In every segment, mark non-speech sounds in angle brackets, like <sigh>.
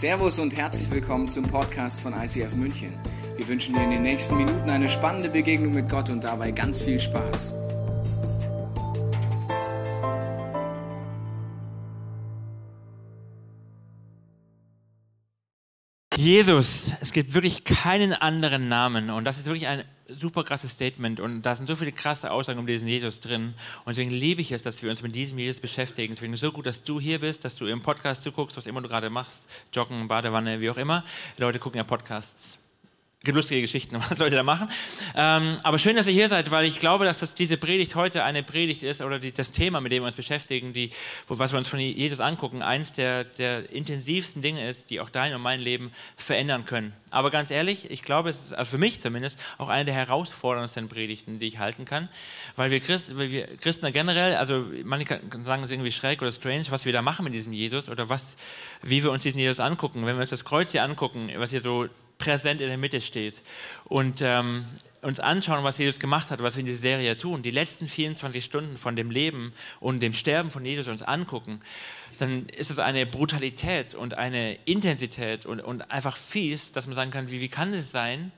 Servus und herzlich willkommen zum Podcast von ICF München. Wir wünschen dir in den nächsten Minuten eine spannende Begegnung mit Gott und dabei ganz viel Spaß. Jesus, es gibt wirklich keinen anderen Namen und das ist wirklich ein super krasses Statement und da sind so viele krasse Aussagen um diesen Jesus drin und deswegen liebe ich es, dass wir uns mit diesem Jesus beschäftigen. Deswegen so gut, dass du hier bist, dass du im Podcast zuguckst, was immer du gerade machst, Joggen, Badewanne, wie auch immer. Leute gucken ja Podcasts lustige Geschichten, <laughs> was Leute da machen. Ähm, aber schön, dass ihr hier seid, weil ich glaube, dass das, diese Predigt heute eine Predigt ist oder die, das Thema, mit dem wir uns beschäftigen, die, wo, was wir uns von Jesus angucken, eins der, der intensivsten Dinge ist, die auch dein und mein Leben verändern können. Aber ganz ehrlich, ich glaube, es ist also für mich zumindest auch eine der herausforderndsten Predigten, die ich halten kann, weil wir, Christ, weil wir Christen generell, also manche sagen, es irgendwie schräg oder strange, was wir da machen mit diesem Jesus oder was, wie wir uns diesen Jesus angucken. Wenn wir uns das Kreuz hier angucken, was hier so präsent in der Mitte steht und ähm, uns anschauen, was Jesus gemacht hat, was wir in dieser Serie tun, die letzten 24 Stunden von dem Leben und dem Sterben von Jesus uns angucken, dann ist es eine Brutalität und eine Intensität und, und einfach fies, dass man sagen kann, wie, wie kann es sein,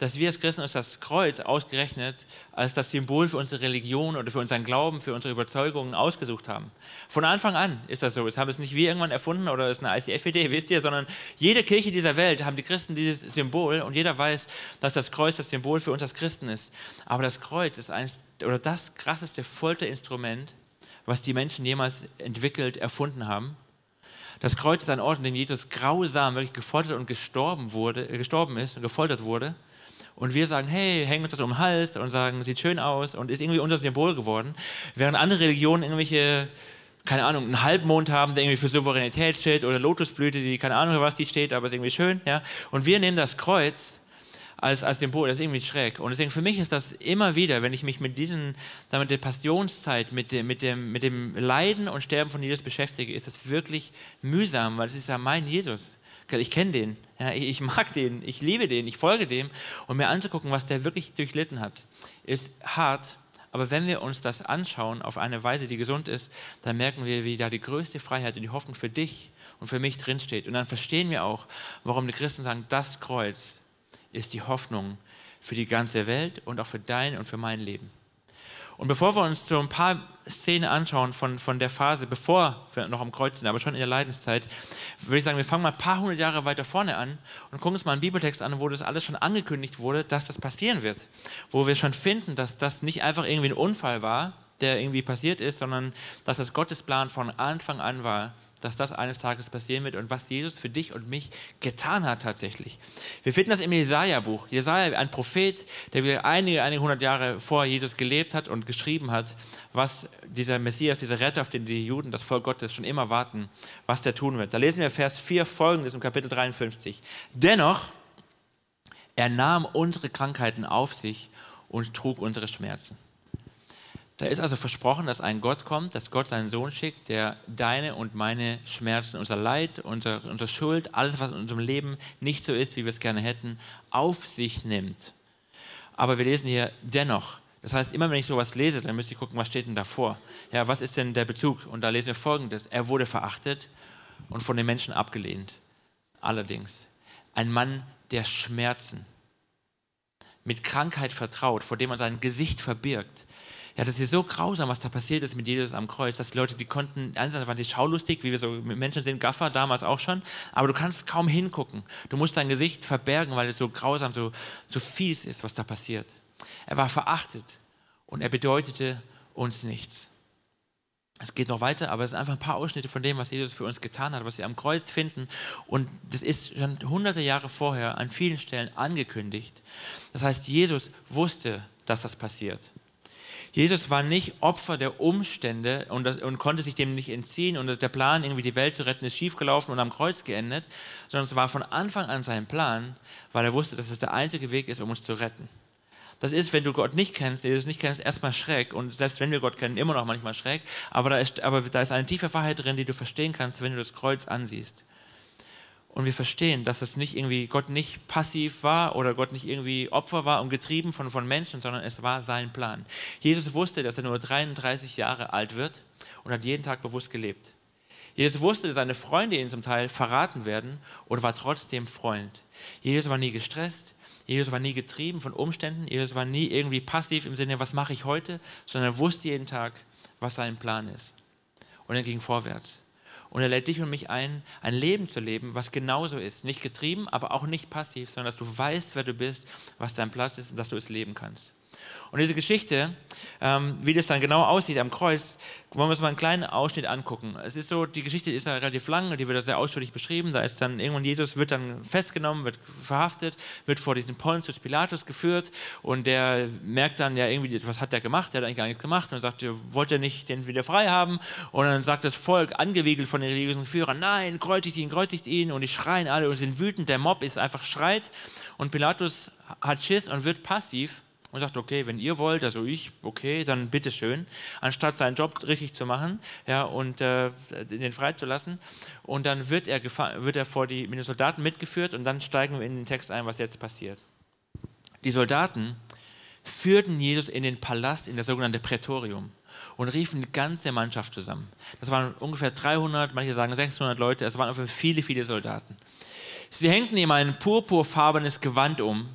dass wir als Christen uns das Kreuz ausgerechnet als das Symbol für unsere Religion oder für unseren Glauben, für unsere Überzeugungen ausgesucht haben. Von Anfang an ist das so. Das haben es nicht wir irgendwann erfunden oder ist eine ICF-Idee, wisst ihr, sondern jede Kirche dieser Welt haben die Christen dieses Symbol und jeder weiß, dass das Kreuz das Symbol für uns als Christen ist. Aber das Kreuz ist eines oder das krasseste Folterinstrument, was die Menschen jemals entwickelt, erfunden haben. Das Kreuz ist ein Ort, an dem Jesus grausam wirklich gefoltert und gestorben, wurde, gestorben ist und gefoltert wurde und wir sagen, hey, hängen uns das um den Hals und sagen, sieht schön aus und ist irgendwie unser Symbol geworden, während andere Religionen irgendwelche keine Ahnung, einen Halbmond haben, der irgendwie für Souveränität steht oder Lotusblüte, die keine Ahnung, was die steht, aber ist irgendwie schön, ja. Und wir nehmen das Kreuz als, als Symbol, das ist irgendwie schräg. Und deswegen für mich ist das immer wieder, wenn ich mich mit diesen, damit der Passionszeit, mit dem, mit dem, mit dem Leiden und Sterben von Jesus beschäftige, ist das wirklich mühsam, weil es ist ja mein Jesus ich kenne den, ja, ich mag den, ich liebe den, ich folge dem. Und mir anzugucken, was der wirklich durchlitten hat, ist hart. Aber wenn wir uns das anschauen auf eine Weise, die gesund ist, dann merken wir, wie da die größte Freiheit und die Hoffnung für dich und für mich drinsteht. Und dann verstehen wir auch, warum die Christen sagen, das Kreuz ist die Hoffnung für die ganze Welt und auch für dein und für mein Leben. Und bevor wir uns so ein paar Szenen anschauen von, von der Phase, bevor wir noch am Kreuz sind, aber schon in der Leidenszeit, würde ich sagen, wir fangen mal ein paar hundert Jahre weiter vorne an und gucken uns mal einen Bibeltext an, wo das alles schon angekündigt wurde, dass das passieren wird. Wo wir schon finden, dass das nicht einfach irgendwie ein Unfall war, der irgendwie passiert ist, sondern dass das Gottesplan von Anfang an war, dass das eines Tages passieren wird und was Jesus für dich und mich getan hat tatsächlich. Wir finden das im Jesaja-Buch. Jesaja, ein Prophet, der wieder einige, einige hundert Jahre vor Jesus gelebt hat und geschrieben hat, was dieser Messias, dieser Retter, auf den die Juden, das Volk Gottes schon immer warten, was der tun wird. Da lesen wir Vers 4 folgendes im Kapitel 53. Dennoch, er nahm unsere Krankheiten auf sich und trug unsere Schmerzen. Da ist also versprochen, dass ein Gott kommt, dass Gott seinen Sohn schickt, der deine und meine Schmerzen, unser Leid, unser, unsere Schuld, alles, was in unserem Leben nicht so ist, wie wir es gerne hätten, auf sich nimmt. Aber wir lesen hier dennoch. Das heißt, immer wenn ich sowas lese, dann müsste ich gucken, was steht denn davor? Ja, was ist denn der Bezug? Und da lesen wir folgendes. Er wurde verachtet und von den Menschen abgelehnt. Allerdings. Ein Mann der Schmerzen. Mit Krankheit vertraut, vor dem man sein Gesicht verbirgt ja, das ist so grausam, was da passiert ist mit Jesus am Kreuz, dass die Leute, die konnten, einerseits waren die schaulustig, wie wir so mit Menschen sind, Gaffer damals auch schon, aber du kannst kaum hingucken. Du musst dein Gesicht verbergen, weil es so grausam, so, so fies ist, was da passiert. Er war verachtet und er bedeutete uns nichts. Es geht noch weiter, aber es sind einfach ein paar Ausschnitte von dem, was Jesus für uns getan hat, was wir am Kreuz finden. Und das ist schon hunderte Jahre vorher an vielen Stellen angekündigt. Das heißt, Jesus wusste, dass das passiert. Jesus war nicht Opfer der Umstände und, das, und, konnte sich dem nicht entziehen und der Plan, irgendwie die Welt zu retten, ist schiefgelaufen und am Kreuz geendet, sondern es war von Anfang an sein Plan, weil er wusste, dass es der einzige Weg ist, um uns zu retten. Das ist, wenn du Gott nicht kennst, Jesus nicht kennst, erstmal schräg und selbst wenn wir Gott kennen, immer noch manchmal schräg, aber da ist, aber da ist eine tiefe Wahrheit drin, die du verstehen kannst, wenn du das Kreuz ansiehst. Und wir verstehen, dass das nicht irgendwie Gott nicht passiv war oder Gott nicht irgendwie Opfer war und getrieben von, von Menschen, sondern es war sein Plan. Jesus wusste, dass er nur 33 Jahre alt wird und hat jeden Tag bewusst gelebt. Jesus wusste, dass seine Freunde ihn zum Teil verraten werden und war trotzdem Freund. Jesus war nie gestresst, Jesus war nie getrieben von Umständen, Jesus war nie irgendwie passiv im Sinne, was mache ich heute, sondern er wusste jeden Tag, was sein Plan ist. Und er ging vorwärts. Und er lädt dich und mich ein, ein Leben zu leben, was genauso ist. Nicht getrieben, aber auch nicht passiv, sondern dass du weißt, wer du bist, was dein Platz ist und dass du es leben kannst. Und diese Geschichte, ähm, wie das dann genau aussieht am Kreuz, wollen wir uns mal einen kleinen Ausschnitt angucken. Es ist so, die Geschichte ist ja relativ lang, die wird sehr ausführlich beschrieben. Da ist dann irgendwann Jesus wird dann festgenommen, wird verhaftet, wird vor diesen Pontius Pilatus geführt und der merkt dann ja irgendwie, was hat der gemacht? Der hat eigentlich gar nichts gemacht und sagt, wollt ihr nicht den wieder frei haben? Und dann sagt das Volk, angewiegelt von den religiösen Führern, nein, kreuzigt ihn, kreuzigt ihn und die schreien alle und sind wütend. Der Mob ist einfach schreit und Pilatus hat Schiss und wird passiv und sagt, okay, wenn ihr wollt, also ich, okay, dann bitteschön, anstatt seinen Job richtig zu machen ja, und äh, den freizulassen. Und dann wird er, wird er vor die, mit den Soldaten mitgeführt und dann steigen wir in den Text ein, was jetzt passiert. Die Soldaten führten Jesus in den Palast, in das sogenannte Prätorium und riefen die ganze Mannschaft zusammen. Das waren ungefähr 300, manche sagen 600 Leute, es waren viele, viele Soldaten. Sie hängten ihm ein purpurfarbenes Gewand um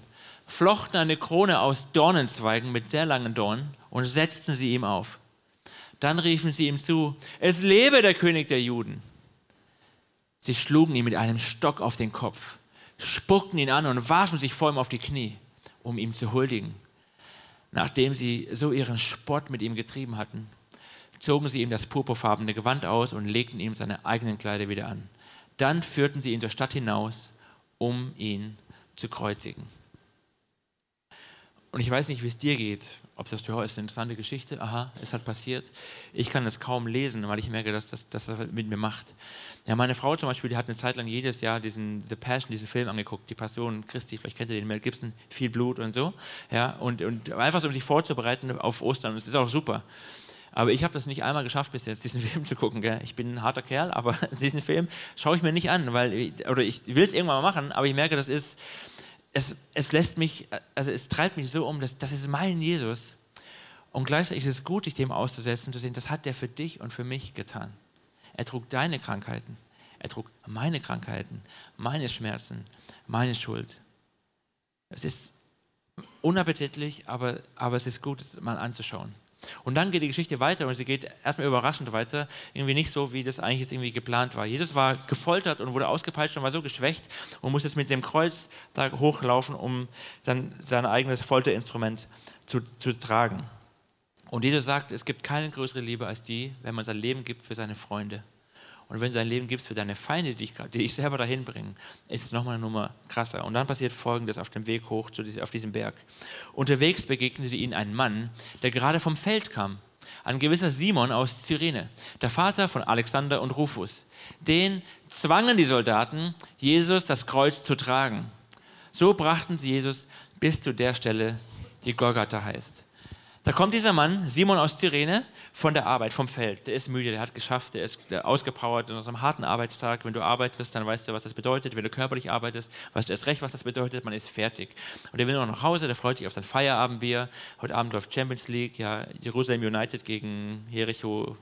flochten eine Krone aus Dornenzweigen mit sehr langen Dornen und setzten sie ihm auf. Dann riefen sie ihm zu, es lebe der König der Juden. Sie schlugen ihn mit einem Stock auf den Kopf, spuckten ihn an und warfen sich vor ihm auf die Knie, um ihm zu huldigen. Nachdem sie so ihren Spott mit ihm getrieben hatten, zogen sie ihm das purpurfarbene Gewand aus und legten ihm seine eigenen Kleider wieder an. Dann führten sie ihn zur Stadt hinaus, um ihn zu kreuzigen. Und ich weiß nicht, wie es dir geht. Ob das, ja, ist eine interessante Geschichte, aha, es hat passiert. Ich kann es kaum lesen, weil ich merke, dass das, dass das mit mir macht. Ja, meine Frau zum Beispiel, die hat eine Zeit lang jedes Jahr diesen The Passion, diesen Film angeguckt, die Passion Christi, vielleicht kennt ihr den, Mel Gibson, viel Blut und so. Ja, und, und einfach so, um sich vorzubereiten auf Ostern. Und es ist auch super. Aber ich habe das nicht einmal geschafft, bis jetzt diesen <laughs> Film zu gucken. Gell? Ich bin ein harter Kerl, aber <laughs> diesen Film schaue ich mir nicht an, weil, oder ich will es irgendwann mal machen, aber ich merke, das ist, es, es lässt mich, also es treibt mich so um, dass, das ist mein Jesus. Und gleichzeitig ist es gut, sich dem auszusetzen, zu sehen, das hat er für dich und für mich getan. Er trug deine Krankheiten. Er trug meine Krankheiten, meine Schmerzen, meine Schuld. Es ist unappetitlich, aber, aber es ist gut, es mal anzuschauen. Und dann geht die Geschichte weiter und sie geht erstmal überraschend weiter, irgendwie nicht so, wie das eigentlich jetzt irgendwie geplant war. Jesus war gefoltert und wurde ausgepeitscht und war so geschwächt und musste jetzt mit dem Kreuz da hochlaufen, um dann sein eigenes Folterinstrument zu, zu tragen. Und Jesus sagt, es gibt keine größere Liebe als die, wenn man sein Leben gibt für seine Freunde. Und wenn du dein Leben gibst für deine Feinde, die die dich selber dahin bringen, ist es nochmal eine Nummer krasser. Und dann passiert Folgendes auf dem Weg hoch zu diesem, auf diesem Berg. Unterwegs begegnete ihnen ein Mann, der gerade vom Feld kam. Ein gewisser Simon aus Cyrene, der Vater von Alexander und Rufus. Den zwangen die Soldaten, Jesus das Kreuz zu tragen. So brachten sie Jesus bis zu der Stelle, die Golgatha heißt. Da kommt dieser Mann, Simon aus Cyrene, von der Arbeit, vom Feld. Der ist müde, der hat geschafft, der ist ausgepowert nach einem harten Arbeitstag. Wenn du arbeitest, dann weißt du, was das bedeutet. Wenn du körperlich arbeitest, weißt du erst recht, was das bedeutet. Man ist fertig. Und der will noch nach Hause, der freut sich auf sein Feierabendbier. Heute Abend läuft Champions League, ja, Jerusalem United gegen Jericho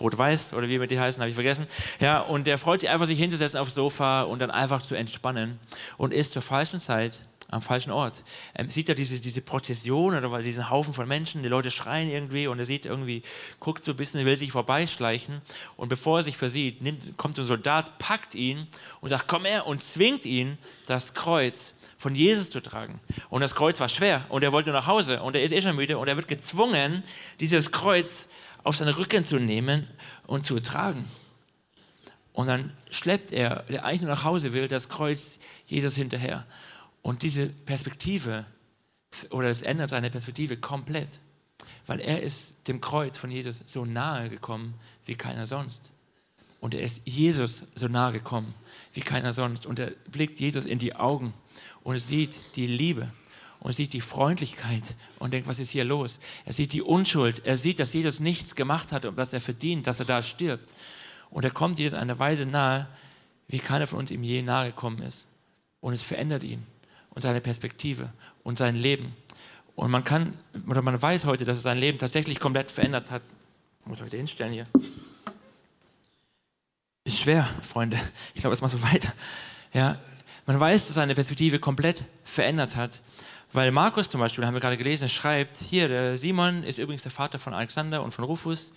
Rot-Weiß oder wie wir die heißen, habe ich vergessen. Ja, und der freut sich einfach, sich hinzusetzen aufs Sofa und dann einfach zu entspannen und ist zur falschen Zeit am falschen Ort. Er sieht ja diese, diese Prozession oder diesen Haufen von Menschen, die Leute schreien irgendwie und er sieht irgendwie, guckt so ein bisschen, will sich vorbeischleichen und bevor er sich versieht, nimmt, kommt so ein Soldat, packt ihn und sagt, komm her und zwingt ihn, das Kreuz von Jesus zu tragen. Und das Kreuz war schwer und er wollte nach Hause und er ist eh schon müde und er wird gezwungen, dieses Kreuz auf seine Rücken zu nehmen und zu tragen. Und dann schleppt er, der eigentlich nur nach Hause will, das Kreuz Jesus hinterher. Und diese Perspektive, oder es ändert seine Perspektive komplett, weil er ist dem Kreuz von Jesus so nahe gekommen wie keiner sonst. Und er ist Jesus so nahe gekommen wie keiner sonst. Und er blickt Jesus in die Augen und sieht die Liebe und sieht die Freundlichkeit und denkt, was ist hier los? Er sieht die Unschuld. Er sieht, dass Jesus nichts gemacht hat und was er verdient, dass er da stirbt. Und er kommt Jesus eine Weise nahe, wie keiner von uns ihm je nahe gekommen ist. Und es verändert ihn und seine Perspektive und sein Leben. Und man kann, oder man weiß heute, dass es sein Leben tatsächlich komplett verändert hat. Ich muss heute hinstellen hier. ist schwer, Freunde. Ich glaube, es mal so weiter. Ja, man weiß, dass seine Perspektive komplett verändert hat. Weil Markus zum Beispiel, haben wir gerade gelesen, schreibt, hier, der Simon ist übrigens der Vater von Alexander und von Rufus.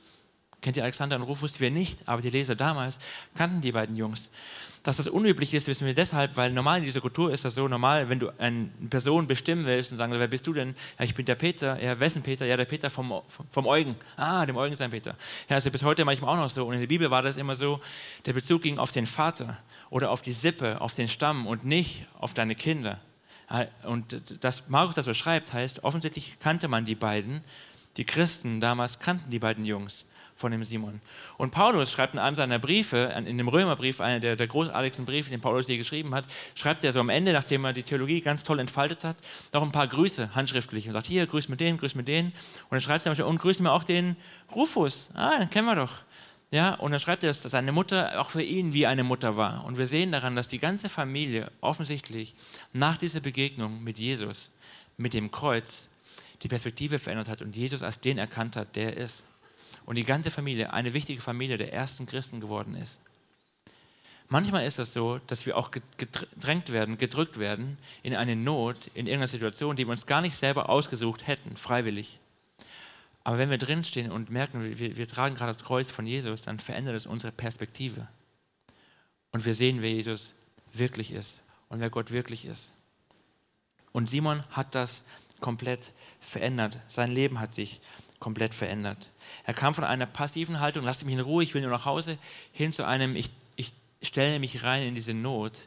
Kennt ihr Alexander und Rufus? Wir nicht, aber die Leser damals kannten die beiden Jungs. Dass das unüblich ist, wissen wir deshalb, weil normal in dieser Kultur ist das so normal, wenn du eine Person bestimmen willst und sagen, wer bist du denn? Ja, ich bin der Peter. Ja, wessen Peter? Ja, der Peter vom, vom Eugen. Ah, dem Eugen sein Peter. Ja, also bis heute manchmal auch noch so. Und in der Bibel war das immer so, der Bezug ging auf den Vater oder auf die Sippe, auf den Stamm und nicht auf deine Kinder. Und dass Markus das beschreibt, heißt, offensichtlich kannte man die beiden. Die Christen damals kannten die beiden Jungs von dem Simon. Und Paulus schreibt in einem seiner Briefe, in dem Römerbrief, einer der, der großartigsten Briefe, den Paulus je geschrieben hat, schreibt er so am Ende, nachdem er die Theologie ganz toll entfaltet hat, noch ein paar Grüße handschriftlich und sagt, hier, grüß mit denen, grüß mit denen. Und dann schreibt er, und grüßen wir auch den Rufus. Ah, den kennen wir doch. Ja, und dann schreibt er, dass seine Mutter auch für ihn wie eine Mutter war. Und wir sehen daran, dass die ganze Familie offensichtlich nach dieser Begegnung mit Jesus, mit dem Kreuz, die Perspektive verändert hat und Jesus als den erkannt hat, der er ist. Und die ganze Familie eine wichtige Familie der ersten Christen geworden ist. Manchmal ist das so, dass wir auch gedrängt werden, gedrückt werden in eine Not, in irgendeiner Situation, die wir uns gar nicht selber ausgesucht hätten, freiwillig. Aber wenn wir drinstehen und merken, wir, wir tragen gerade das Kreuz von Jesus, dann verändert es unsere Perspektive. Und wir sehen, wer Jesus wirklich ist und wer Gott wirklich ist. Und Simon hat das komplett verändert. Sein Leben hat sich komplett verändert. Er kam von einer passiven Haltung, lasst mich in Ruhe, ich will nur nach Hause, hin zu einem, ich, ich stelle mich rein in diese Not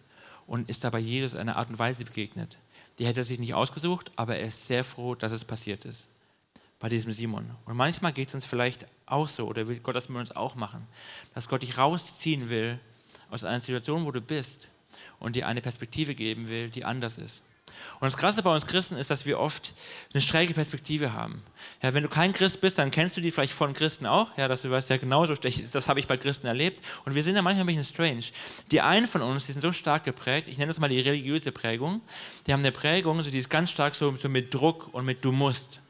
und ist dabei Jesus eine Art und Weise begegnet. Die hätte er sich nicht ausgesucht, aber er ist sehr froh, dass es passiert ist bei diesem Simon. Und manchmal geht es uns vielleicht auch so, oder will Gott das mit uns auch machen, dass Gott dich rausziehen will aus einer Situation, wo du bist und dir eine Perspektive geben will, die anders ist. Und das Krasse bei uns Christen ist, dass wir oft eine schräge Perspektive haben. Ja, wenn du kein Christ bist, dann kennst du die vielleicht von Christen auch, ja, dass du weißt, ja, genauso, das habe ich bei Christen erlebt. Und wir sind ja manchmal ein bisschen strange. Die einen von uns, die sind so stark geprägt, ich nenne das mal die religiöse Prägung, die haben eine Prägung, so, die ist ganz stark so, so mit Druck und mit du musst.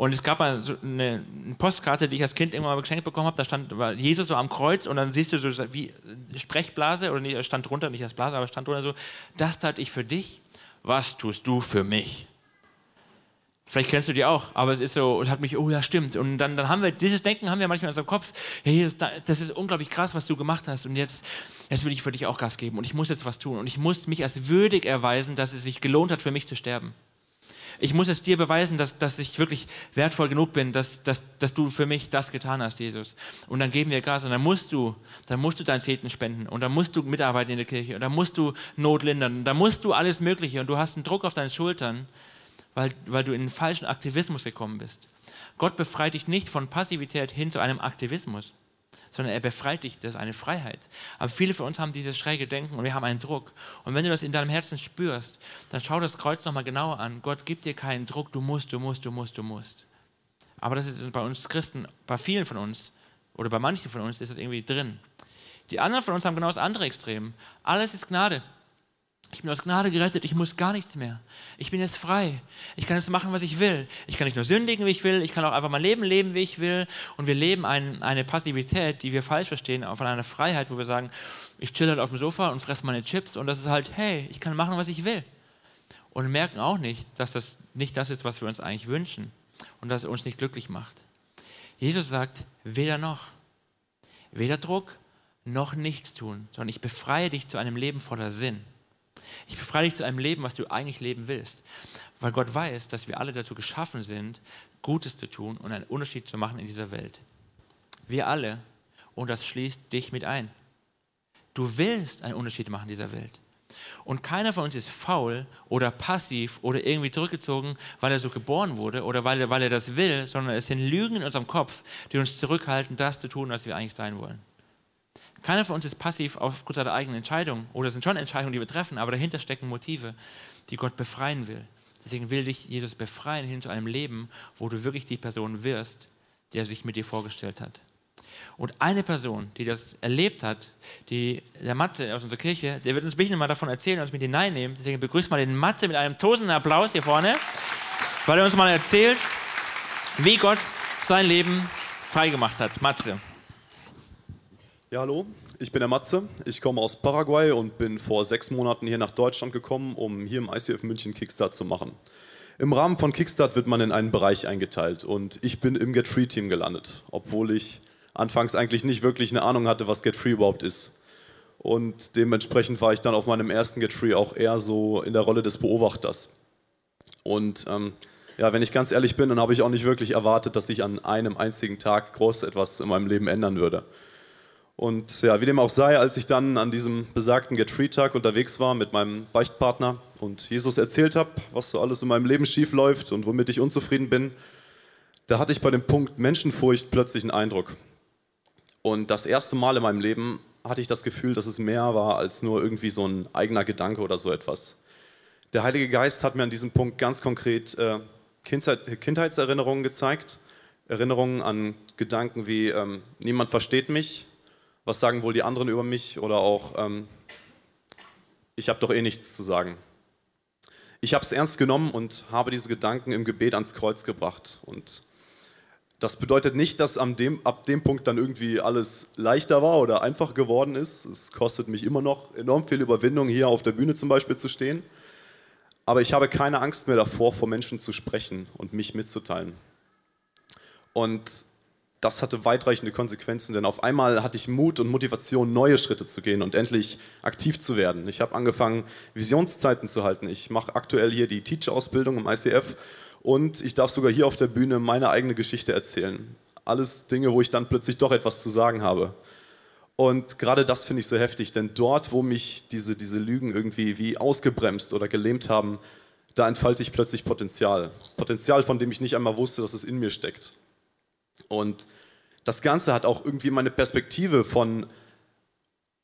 Und es gab mal so eine, Postkarte, die ich als Kind irgendwann mal geschenkt bekommen habe. Da stand Jesus so am Kreuz und dann siehst du so wie Sprechblase, oder nicht, stand drunter, nicht als Blase, aber stand drunter so: Das tat ich für dich, was tust du für mich? Vielleicht kennst du die auch, aber es ist so, und hat mich, oh ja, stimmt. Und dann, dann haben wir, dieses Denken haben wir manchmal in unserem Kopf, hey, das ist unglaublich krass, was du gemacht hast. Und jetzt, jetzt will ich für dich auch Gas geben. Und ich muss jetzt was tun. Und ich muss mich als würdig erweisen, dass es sich gelohnt hat, für mich zu sterben. Ich muss es dir beweisen, dass, dass ich wirklich wertvoll genug bin, dass, dass, dass du für mich das getan hast, Jesus. Und dann geben wir Gas und dann musst du, dann musst du dein Zehnten spenden und dann musst du mitarbeiten in der Kirche und dann musst du Not lindern und dann musst du alles Mögliche und du hast einen Druck auf deinen Schultern, weil, weil du in den falschen Aktivismus gekommen bist. Gott befreit dich nicht von Passivität hin zu einem Aktivismus sondern er befreit dich, das ist eine Freiheit. Aber viele von uns haben dieses schräge Denken und wir haben einen Druck. Und wenn du das in deinem Herzen spürst, dann schau das Kreuz nochmal genauer an. Gott gibt dir keinen Druck, du musst, du musst, du musst, du musst. Aber das ist bei uns Christen, bei vielen von uns oder bei manchen von uns ist es irgendwie drin. Die anderen von uns haben genau das andere Extrem. Alles ist Gnade. Ich bin aus Gnade gerettet, ich muss gar nichts mehr. Ich bin jetzt frei. Ich kann jetzt machen, was ich will. Ich kann nicht nur sündigen, wie ich will, ich kann auch einfach mein Leben leben, wie ich will. Und wir leben ein, eine Passivität, die wir falsch verstehen, von einer Freiheit, wo wir sagen, ich chill halt auf dem Sofa und fresse meine Chips und das ist halt, hey, ich kann machen, was ich will. Und merken auch nicht, dass das nicht das ist, was wir uns eigentlich wünschen und dass es uns nicht glücklich macht. Jesus sagt, weder noch. Weder Druck noch nichts tun, sondern ich befreie dich zu einem Leben voller Sinn. Ich befreie dich zu einem Leben, was du eigentlich leben willst. Weil Gott weiß, dass wir alle dazu geschaffen sind, Gutes zu tun und einen Unterschied zu machen in dieser Welt. Wir alle, und das schließt dich mit ein. Du willst einen Unterschied machen in dieser Welt. Und keiner von uns ist faul oder passiv oder irgendwie zurückgezogen, weil er so geboren wurde oder weil er, weil er das will, sondern es sind Lügen in unserem Kopf, die uns zurückhalten, das zu tun, was wir eigentlich sein wollen. Keiner von uns ist passiv aufgrund seiner eigenen Entscheidung oder es sind schon Entscheidungen, die wir treffen, aber dahinter stecken Motive, die Gott befreien will. Deswegen will dich Jesus befreien hin zu einem Leben, wo du wirklich die Person wirst, die er sich mit dir vorgestellt hat. Und eine Person, die das erlebt hat, die, der Matze aus unserer Kirche, der wird uns ein bisschen mal davon erzählen und uns mit hineinnehmen. Deswegen begrüßt mal den Matze mit einem tosenden Applaus hier vorne, weil er uns mal erzählt, wie Gott sein Leben freigemacht hat. Matze. Ja, hallo. ich bin der Matze. Ich komme aus Paraguay und bin vor sechs Monaten hier nach Deutschland gekommen, um hier im ICF München Kickstart zu machen. Im Rahmen von Kickstart wird man in einen Bereich eingeteilt und ich bin im Get Free Team gelandet, obwohl ich anfangs eigentlich nicht wirklich eine Ahnung hatte, was Get Free überhaupt ist. Und dementsprechend war ich dann auf meinem ersten Get Free auch eher so in der Rolle des Beobachters. Und ähm, ja, wenn ich ganz ehrlich bin, dann habe ich auch nicht wirklich erwartet, dass sich an einem einzigen Tag groß etwas in meinem Leben ändern würde. Und ja, wie dem auch sei, als ich dann an diesem besagten Get Free Tag unterwegs war mit meinem Beichtpartner und Jesus erzählt habe, was so alles in meinem Leben schief läuft und womit ich unzufrieden bin, da hatte ich bei dem Punkt Menschenfurcht plötzlich einen Eindruck. Und das erste Mal in meinem Leben hatte ich das Gefühl, dass es mehr war als nur irgendwie so ein eigener Gedanke oder so etwas. Der Heilige Geist hat mir an diesem Punkt ganz konkret äh, Kindheit, Kindheitserinnerungen gezeigt. Erinnerungen an Gedanken wie, ähm, niemand versteht mich, was sagen wohl die anderen über mich oder auch, ähm, ich habe doch eh nichts zu sagen. Ich habe es ernst genommen und habe diese Gedanken im Gebet ans Kreuz gebracht. Und das bedeutet nicht, dass dem, ab dem Punkt dann irgendwie alles leichter war oder einfach geworden ist. Es kostet mich immer noch enorm viel Überwindung, hier auf der Bühne zum Beispiel zu stehen. Aber ich habe keine Angst mehr davor, vor Menschen zu sprechen und mich mitzuteilen. Und das hatte weitreichende Konsequenzen, denn auf einmal hatte ich Mut und Motivation, neue Schritte zu gehen und endlich aktiv zu werden. Ich habe angefangen, Visionszeiten zu halten. Ich mache aktuell hier die Teacher-Ausbildung im ICF und ich darf sogar hier auf der Bühne meine eigene Geschichte erzählen. Alles Dinge, wo ich dann plötzlich doch etwas zu sagen habe. Und gerade das finde ich so heftig, denn dort, wo mich diese, diese Lügen irgendwie wie ausgebremst oder gelähmt haben, da entfalte ich plötzlich Potenzial. Potenzial, von dem ich nicht einmal wusste, dass es in mir steckt. Und das Ganze hat auch irgendwie meine Perspektive von,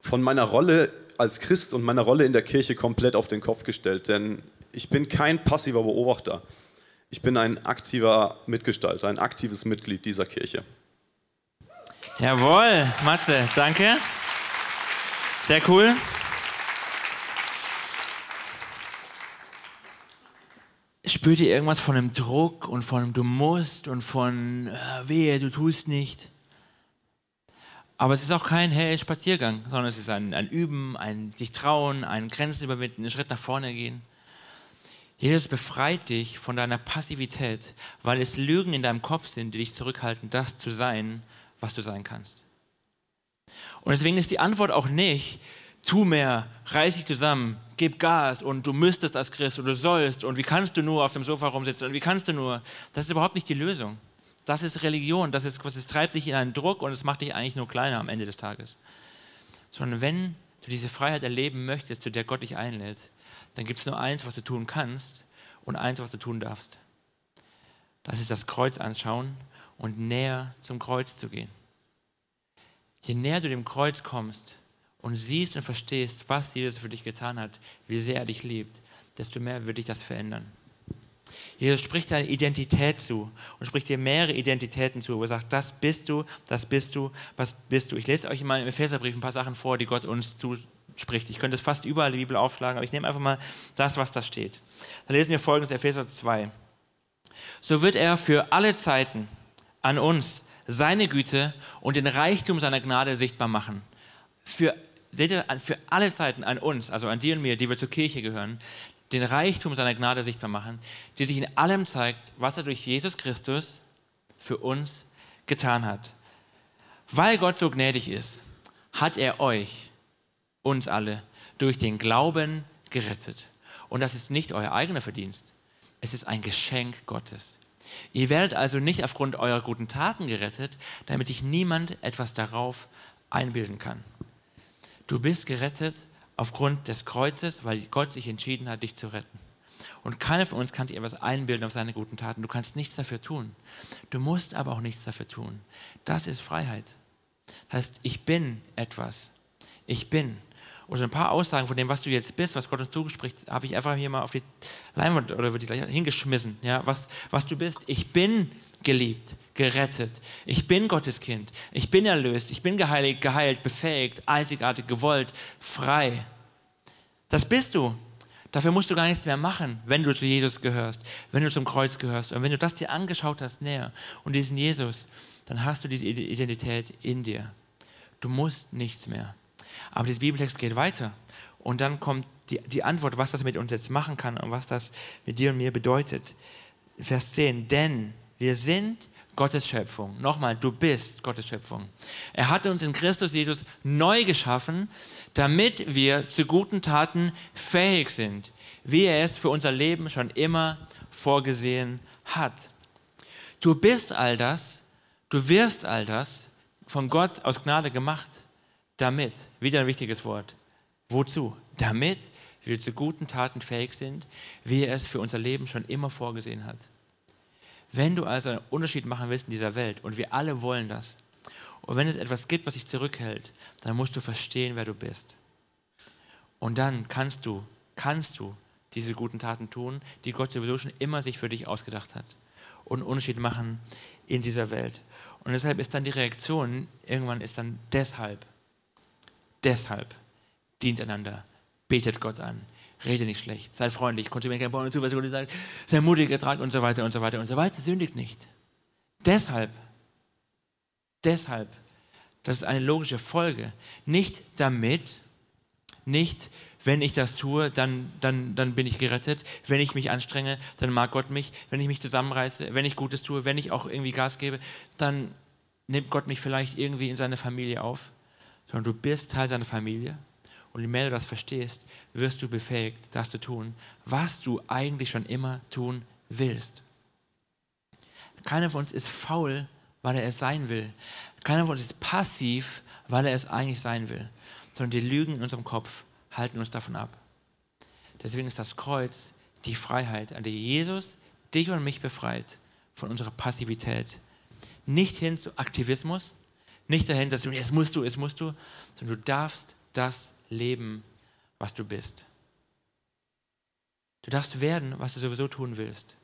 von meiner Rolle als Christ und meiner Rolle in der Kirche komplett auf den Kopf gestellt. Denn ich bin kein passiver Beobachter. Ich bin ein aktiver Mitgestalter, ein aktives Mitglied dieser Kirche. Jawohl, Matze, danke. Sehr cool. Spürt ihr irgendwas von einem Druck und von einem Du musst und von äh, Wehe, du tust nicht? Aber es ist auch kein hey, Spaziergang, sondern es ist ein, ein Üben, ein sich trauen, ein Grenzen überwinden, einen Schritt nach vorne gehen. Jesus befreit dich von deiner Passivität, weil es Lügen in deinem Kopf sind, die dich zurückhalten, das zu sein, was du sein kannst. Und deswegen ist die Antwort auch nicht, tu mehr, reiß dich zusammen, gib Gas und du müsstest als Christ und du sollst und wie kannst du nur auf dem Sofa rumsitzen und wie kannst du nur. Das ist überhaupt nicht die Lösung. Das ist Religion, das ist es treibt dich in einen Druck und es macht dich eigentlich nur kleiner am Ende des Tages. Sondern wenn du diese Freiheit erleben möchtest, zu der Gott dich einlädt, dann gibt es nur eins, was du tun kannst und eins, was du tun darfst. Das ist das Kreuz anschauen und näher zum Kreuz zu gehen. Je näher du dem Kreuz kommst und siehst und verstehst, was Jesus für dich getan hat, wie sehr er dich liebt, desto mehr wird dich das verändern. Jesus spricht deine Identität zu und spricht dir mehrere Identitäten zu, wo er sagt, das bist du, das bist du, was bist du. Ich lese euch mal im Epheserbrief ein paar Sachen vor, die Gott uns zuspricht. Ich könnte es fast überall in der Bibel aufschlagen, aber ich nehme einfach mal das, was da steht. Da lesen wir folgendes, Epheser 2. So wird er für alle Zeiten an uns seine Güte und den Reichtum seiner Gnade sichtbar machen. Für, für alle Zeiten an uns, also an dir und mir, die wir zur Kirche gehören, den Reichtum seiner Gnade sichtbar machen, die sich in allem zeigt, was er durch Jesus Christus für uns getan hat. Weil Gott so gnädig ist, hat er euch, uns alle, durch den Glauben gerettet. Und das ist nicht euer eigener Verdienst, es ist ein Geschenk Gottes. Ihr werdet also nicht aufgrund eurer guten Taten gerettet, damit sich niemand etwas darauf einbilden kann. Du bist gerettet aufgrund des Kreuzes, weil Gott sich entschieden hat, dich zu retten. Und keiner von uns kann sich etwas einbilden auf seine guten Taten. Du kannst nichts dafür tun. Du musst aber auch nichts dafür tun. Das ist Freiheit. Das heißt, ich bin etwas. Ich bin oder ein paar Aussagen von dem, was du jetzt bist, was Gott uns zugespricht, habe ich einfach hier mal auf die Leinwand oder wird die gleich hingeschmissen. Ja, was, was du bist. Ich bin geliebt, gerettet. Ich bin Gottes Kind. Ich bin erlöst. Ich bin geheiligt, geheilt, befähigt, einzigartig, gewollt, frei. Das bist du. Dafür musst du gar nichts mehr machen, wenn du zu Jesus gehörst, wenn du zum Kreuz gehörst. Und wenn du das dir angeschaut hast näher und diesen Jesus, dann hast du diese Identität in dir. Du musst nichts mehr. Aber dieser Bibeltext geht weiter. Und dann kommt die, die Antwort, was das mit uns jetzt machen kann und was das mit dir und mir bedeutet. Vers 10, denn wir sind Gottes Schöpfung. Nochmal, du bist Gottes Schöpfung. Er hat uns in Christus Jesus neu geschaffen, damit wir zu guten Taten fähig sind, wie er es für unser Leben schon immer vorgesehen hat. Du bist all das, du wirst all das von Gott aus Gnade gemacht, damit, wieder ein wichtiges Wort, wozu? Damit wir zu guten Taten fähig sind, wie er es für unser Leben schon immer vorgesehen hat. Wenn du also einen Unterschied machen willst in dieser Welt, und wir alle wollen das, und wenn es etwas gibt, was dich zurückhält, dann musst du verstehen, wer du bist. Und dann kannst du, kannst du diese guten Taten tun, die Gott sowieso schon immer sich für dich ausgedacht hat. Und einen Unterschied machen in dieser Welt. Und deshalb ist dann die Reaktion, irgendwann ist dann deshalb, deshalb dient einander, betet Gott an, rede nicht schlecht, sei freundlich, konsumiere kein Porno was Gott sagt, sei mutig, ertrag und so weiter und so weiter und so weiter. Sündigt nicht. Deshalb, deshalb, das ist eine logische Folge. Nicht damit, nicht wenn ich das tue, dann, dann, dann bin ich gerettet. Wenn ich mich anstrenge, dann mag Gott mich. Wenn ich mich zusammenreiße, wenn ich Gutes tue, wenn ich auch irgendwie Gas gebe, dann nimmt Gott mich vielleicht irgendwie in seine Familie auf. Sondern du bist Teil seiner Familie. Und je mehr du das verstehst, wirst du befähigt, das zu tun, was du eigentlich schon immer tun willst. Keiner von uns ist faul, weil er es sein will. Keiner von uns ist passiv, weil er es eigentlich sein will. Sondern die Lügen in unserem Kopf halten uns davon ab. Deswegen ist das Kreuz die Freiheit, an der Jesus dich und mich befreit von unserer Passivität. Nicht hin zu Aktivismus, nicht dahin, dass du, es musst du, es musst du, sondern du darfst das leben, was du bist. Du darfst werden, was du sowieso tun willst.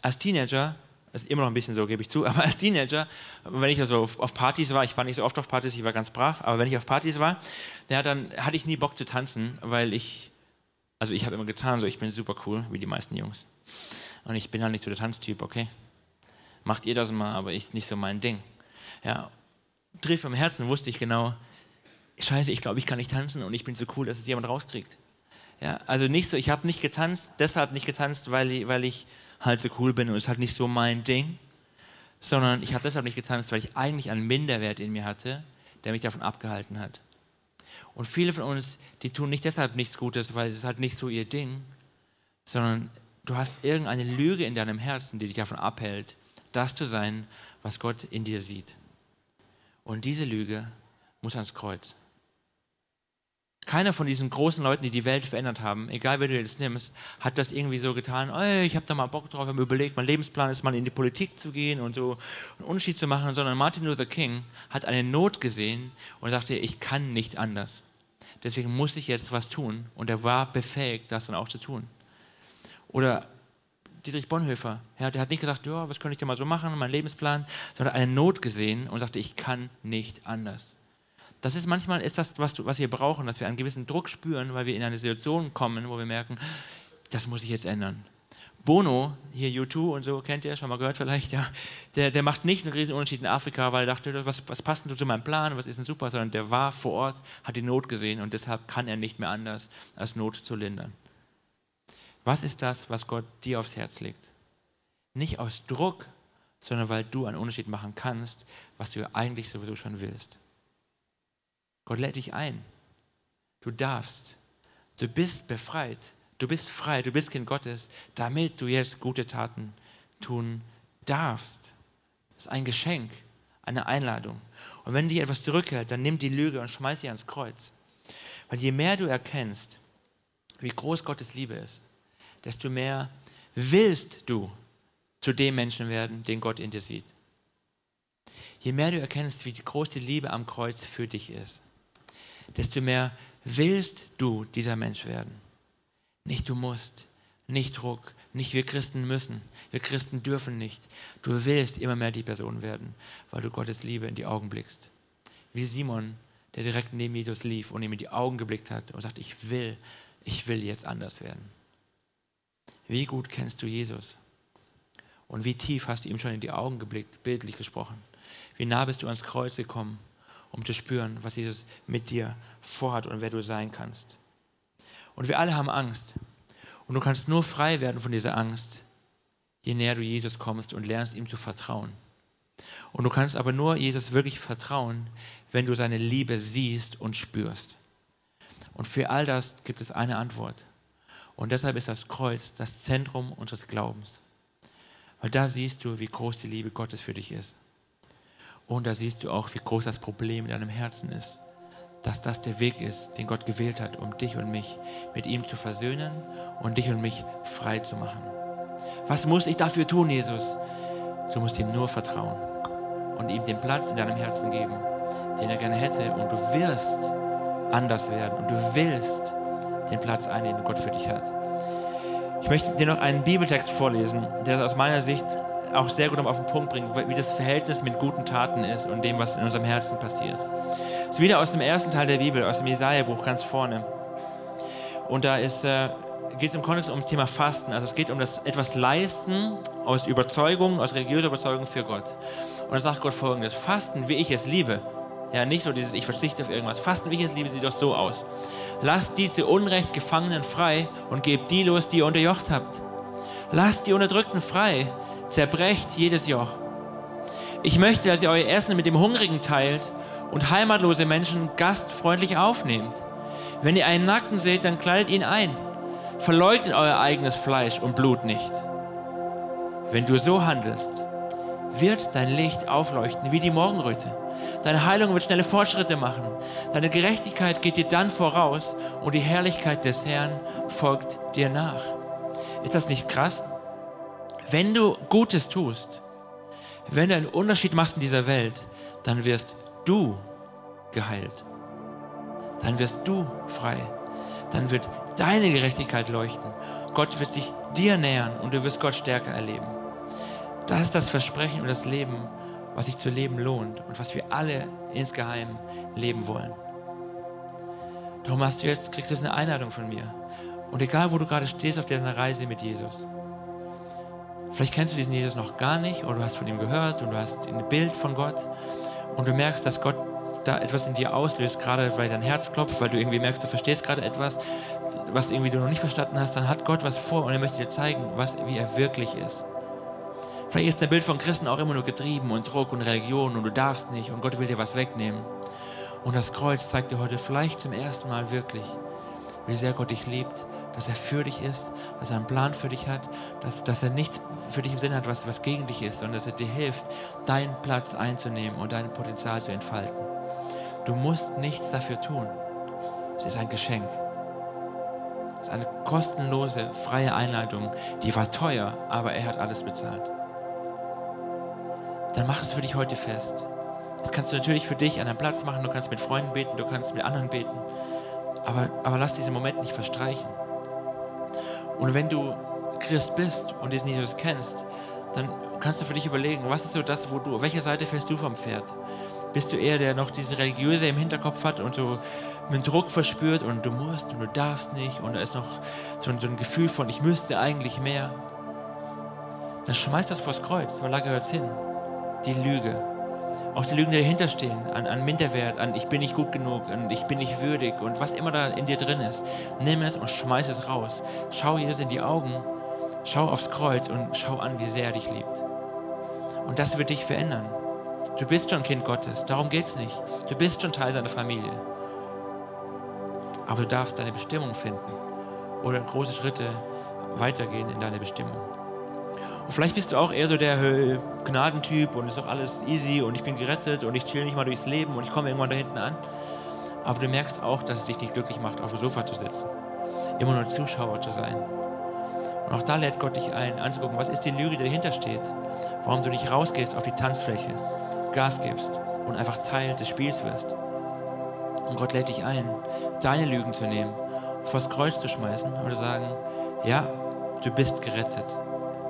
Als Teenager, das ist immer noch ein bisschen so, gebe ich zu, <laughs> aber als Teenager, wenn ich also auf, Partys war, ich war nicht so oft auf Partys, ich war ganz brav, aber wenn ich auf Partys war, ja, dann hatte ich nie Bock zu tanzen, weil ich, also ich habe immer getan, so ich bin super cool, wie die meisten Jungs. Und ich bin halt nicht so der Tanztyp, okay? Macht ihr das mal, aber ich nicht so mein Ding. Ja, tief im Herzen wusste ich genau, scheiße, ich glaube, ich kann nicht tanzen und ich bin so cool, dass es jemand rauskriegt. Ja, also nicht so, ich habe nicht getanzt, deshalb nicht getanzt, weil ich, weil ich halt so cool bin und es ist halt nicht so mein Ding, sondern ich habe deshalb nicht getanzt, weil ich eigentlich einen Minderwert in mir hatte, der mich davon abgehalten hat. Und viele von uns, die tun nicht deshalb nichts Gutes, weil es ist halt nicht so ihr Ding, sondern du hast irgendeine Lüge in deinem Herzen, die dich davon abhält, das zu sein, was Gott in dir sieht. Und diese Lüge muss ans Kreuz. Keiner von diesen großen Leuten, die die Welt verändert haben, egal wer du jetzt nimmst, hat das irgendwie so getan, oh, ich habe da mal Bock drauf, habe überlegt, mein Lebensplan ist mal in die Politik zu gehen und so einen Unterschied zu machen, sondern Martin Luther King hat eine Not gesehen und sagte, ich kann nicht anders. Deswegen muss ich jetzt was tun und er war befähigt, das dann auch zu tun. Oder Dietrich Bonhoeffer, ja, der hat nicht gesagt, ja, was könnte ich denn mal so machen, mein Lebensplan, sondern eine Not gesehen und sagte, ich kann nicht anders. Das ist manchmal ist das, was, was wir brauchen, dass wir einen gewissen Druck spüren, weil wir in eine Situation kommen, wo wir merken, das muss ich jetzt ändern. Bono, hier U2 und so, kennt ihr, schon mal gehört vielleicht, ja, der, der macht nicht einen riesen Unterschied in Afrika, weil er dachte, was, was passt denn zu meinem Plan, was ist denn super, sondern der war vor Ort, hat die Not gesehen und deshalb kann er nicht mehr anders, als Not zu lindern. Was ist das, was Gott dir aufs Herz legt? Nicht aus Druck, sondern weil du einen Unterschied machen kannst, was du eigentlich sowieso schon willst. Gott lädt dich ein. Du darfst. Du bist befreit. Du bist frei. Du bist Kind Gottes, damit du jetzt gute Taten tun darfst. Das ist ein Geschenk, eine Einladung. Und wenn dir etwas zurückhält, dann nimm die Lüge und schmeiß sie ans Kreuz. Weil je mehr du erkennst, wie groß Gottes Liebe ist, desto mehr willst du zu dem Menschen werden, den Gott in dir sieht. Je mehr du erkennst, wie groß die Liebe am Kreuz für dich ist, desto mehr willst du dieser Mensch werden. Nicht du musst, nicht Druck, nicht wir Christen müssen, wir Christen dürfen nicht. Du willst immer mehr die Person werden, weil du Gottes Liebe in die Augen blickst. Wie Simon, der direkt neben Jesus lief und ihm in die Augen geblickt hat und sagt, ich will, ich will jetzt anders werden. Wie gut kennst du Jesus? Und wie tief hast du ihm schon in die Augen geblickt, bildlich gesprochen? Wie nah bist du ans Kreuz gekommen um zu spüren, was Jesus mit dir vorhat und wer du sein kannst. Und wir alle haben Angst. Und du kannst nur frei werden von dieser Angst, je näher du Jesus kommst und lernst ihm zu vertrauen. Und du kannst aber nur Jesus wirklich vertrauen, wenn du seine Liebe siehst und spürst. Und für all das gibt es eine Antwort. Und deshalb ist das Kreuz das Zentrum unseres Glaubens. Weil da siehst du, wie groß die Liebe Gottes für dich ist. Und da siehst du auch, wie groß das Problem in deinem Herzen ist. Dass das der Weg ist, den Gott gewählt hat, um dich und mich mit ihm zu versöhnen und dich und mich frei zu machen. Was muss ich dafür tun, Jesus? Du musst ihm nur vertrauen und ihm den Platz in deinem Herzen geben, den er gerne hätte. Und du wirst anders werden und du willst den Platz einnehmen, den Gott für dich hat. Ich möchte dir noch einen Bibeltext vorlesen, der aus meiner Sicht auch sehr gut auf den Punkt bringt, wie das Verhältnis mit guten Taten ist und dem, was in unserem Herzen passiert. Es ist wieder aus dem ersten Teil der Bibel, aus dem Jesaja-Buch ganz vorne. Und da ist, äh, geht es im Kontext um das Thema Fasten. Also es geht um das etwas Leisten aus Überzeugung, aus religiöser Überzeugung für Gott. Und dann sagt Gott folgendes: Fasten, wie ich es liebe. Ja, nicht nur dieses, ich verzichte auf irgendwas. Fasten, wie ich es liebe, sieht doch so aus. Lasst die zu Unrecht Gefangenen frei und gebt die los, die ihr unterjocht habt. Lasst die Unterdrückten frei, zerbrecht jedes Joch. Ich möchte, dass ihr euer Essen mit dem Hungrigen teilt und heimatlose Menschen gastfreundlich aufnehmt. Wenn ihr einen Nackten seht, dann kleidet ihn ein. Verleugnet euer eigenes Fleisch und Blut nicht. Wenn du so handelst, wird dein Licht aufleuchten wie die Morgenröte. Deine Heilung wird schnelle Fortschritte machen. Deine Gerechtigkeit geht dir dann voraus und die Herrlichkeit des Herrn folgt dir nach. Ist das nicht krass? Wenn du Gutes tust, wenn du einen Unterschied machst in dieser Welt, dann wirst du geheilt. Dann wirst du frei. Dann wird deine Gerechtigkeit leuchten. Gott wird sich dir nähern und du wirst Gott stärker erleben. Das ist das Versprechen und das Leben, was sich zu leben lohnt und was wir alle insgeheim leben wollen. Darum jetzt, kriegst du jetzt eine Einladung von mir. Und egal, wo du gerade stehst auf deiner Reise mit Jesus, vielleicht kennst du diesen Jesus noch gar nicht oder du hast von ihm gehört und du hast ein Bild von Gott und du merkst, dass Gott da etwas in dir auslöst, gerade weil dein Herz klopft, weil du irgendwie merkst, du verstehst gerade etwas, was irgendwie du noch nicht verstanden hast, dann hat Gott was vor und er möchte dir zeigen, was, wie er wirklich ist. Vielleicht ist dein Bild von Christen auch immer nur getrieben und Druck und Religion und du darfst nicht und Gott will dir was wegnehmen. Und das Kreuz zeigt dir heute vielleicht zum ersten Mal wirklich, wie sehr Gott dich liebt, dass er für dich ist, dass er einen Plan für dich hat, dass, dass er nichts für dich im Sinn hat, was, was gegen dich ist, sondern dass er dir hilft, deinen Platz einzunehmen und dein Potenzial zu entfalten. Du musst nichts dafür tun. Es ist ein Geschenk. Es ist eine kostenlose, freie Einleitung. Die war teuer, aber er hat alles bezahlt dann mach es für dich heute fest. Das kannst du natürlich für dich an deinem Platz machen, du kannst mit Freunden beten, du kannst mit anderen beten. Aber, aber lass diesen Moment nicht verstreichen. Und wenn du Christ bist und diesen Jesus kennst, dann kannst du für dich überlegen, was ist so das, wo du, auf welcher Seite fällst du vom Pferd? Bist du eher, der noch diese Religiöse im Hinterkopf hat und so einen Druck verspürt und du musst und du darfst nicht und da ist noch so ein, so ein Gefühl von, ich müsste eigentlich mehr? Dann schmeiß das vors Kreuz, weil da gehört hin die Lüge. Auch die Lügen, die dahinter stehen, an, an Minderwert, an ich bin nicht gut genug, an ich bin nicht würdig und was immer da in dir drin ist. Nimm es und schmeiß es raus. Schau Jesus in die Augen, schau aufs Kreuz und schau an, wie sehr er dich liebt. Und das wird dich verändern. Du bist schon Kind Gottes, darum geht es nicht. Du bist schon Teil seiner Familie. Aber du darfst deine Bestimmung finden oder große Schritte weitergehen in deine Bestimmung. Vielleicht bist du auch eher so der äh, Gnadentyp und ist doch alles easy und ich bin gerettet und ich chill nicht mal durchs Leben und ich komme irgendwann da hinten an. Aber du merkst auch, dass es dich nicht glücklich macht, auf dem Sofa zu sitzen. Immer nur Zuschauer zu sein. Und auch da lädt Gott dich ein, anzugucken, was ist die Lüge, die dahinter steht. Warum du nicht rausgehst auf die Tanzfläche, Gas gibst und einfach Teil des Spiels wirst. Und Gott lädt dich ein, deine Lügen zu nehmen, vors Kreuz zu schmeißen und zu sagen, ja, du bist gerettet.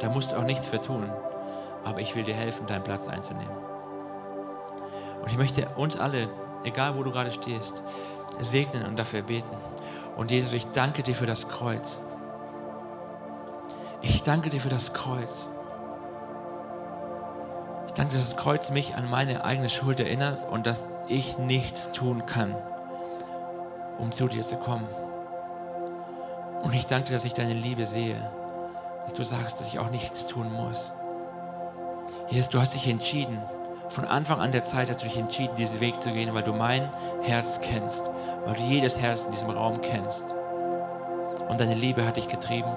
Da musst du auch nichts für tun. Aber ich will dir helfen, deinen Platz einzunehmen. Und ich möchte uns alle, egal wo du gerade stehst, segnen und dafür beten. Und Jesus, ich danke dir für das Kreuz. Ich danke dir für das Kreuz. Ich Danke, dass das Kreuz mich an meine eigene Schuld erinnert und dass ich nichts tun kann, um zu dir zu kommen. Und ich danke dir, dass ich deine Liebe sehe, dass du sagst, dass ich auch nichts tun muss. Jesus, du hast dich entschieden. Von Anfang an der Zeit hast du dich entschieden, diesen Weg zu gehen, weil du mein Herz kennst, weil du jedes Herz in diesem Raum kennst. Und deine Liebe hat dich getrieben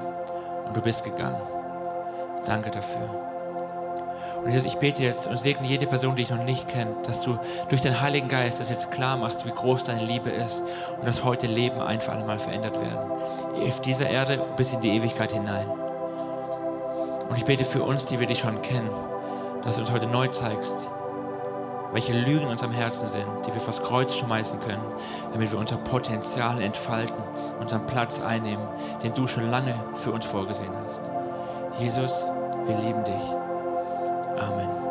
und du bist gegangen. Danke dafür. Und Jesus, ich bete jetzt und segne jede Person, die ich noch nicht kenne, dass du durch den Heiligen Geist das jetzt klar machst, wie groß deine Liebe ist und dass heute Leben ein für alle Mal verändert werden. Auf dieser Erde bis in die Ewigkeit hinein. Und ich bete für uns, die wir dich schon kennen, dass du uns heute neu zeigst, welche Lügen in unserem Herzen sind, die wir vors Kreuz schmeißen können, damit wir unser Potenzial entfalten, unseren Platz einnehmen, den du schon lange für uns vorgesehen hast. Jesus, wir lieben dich. Amen.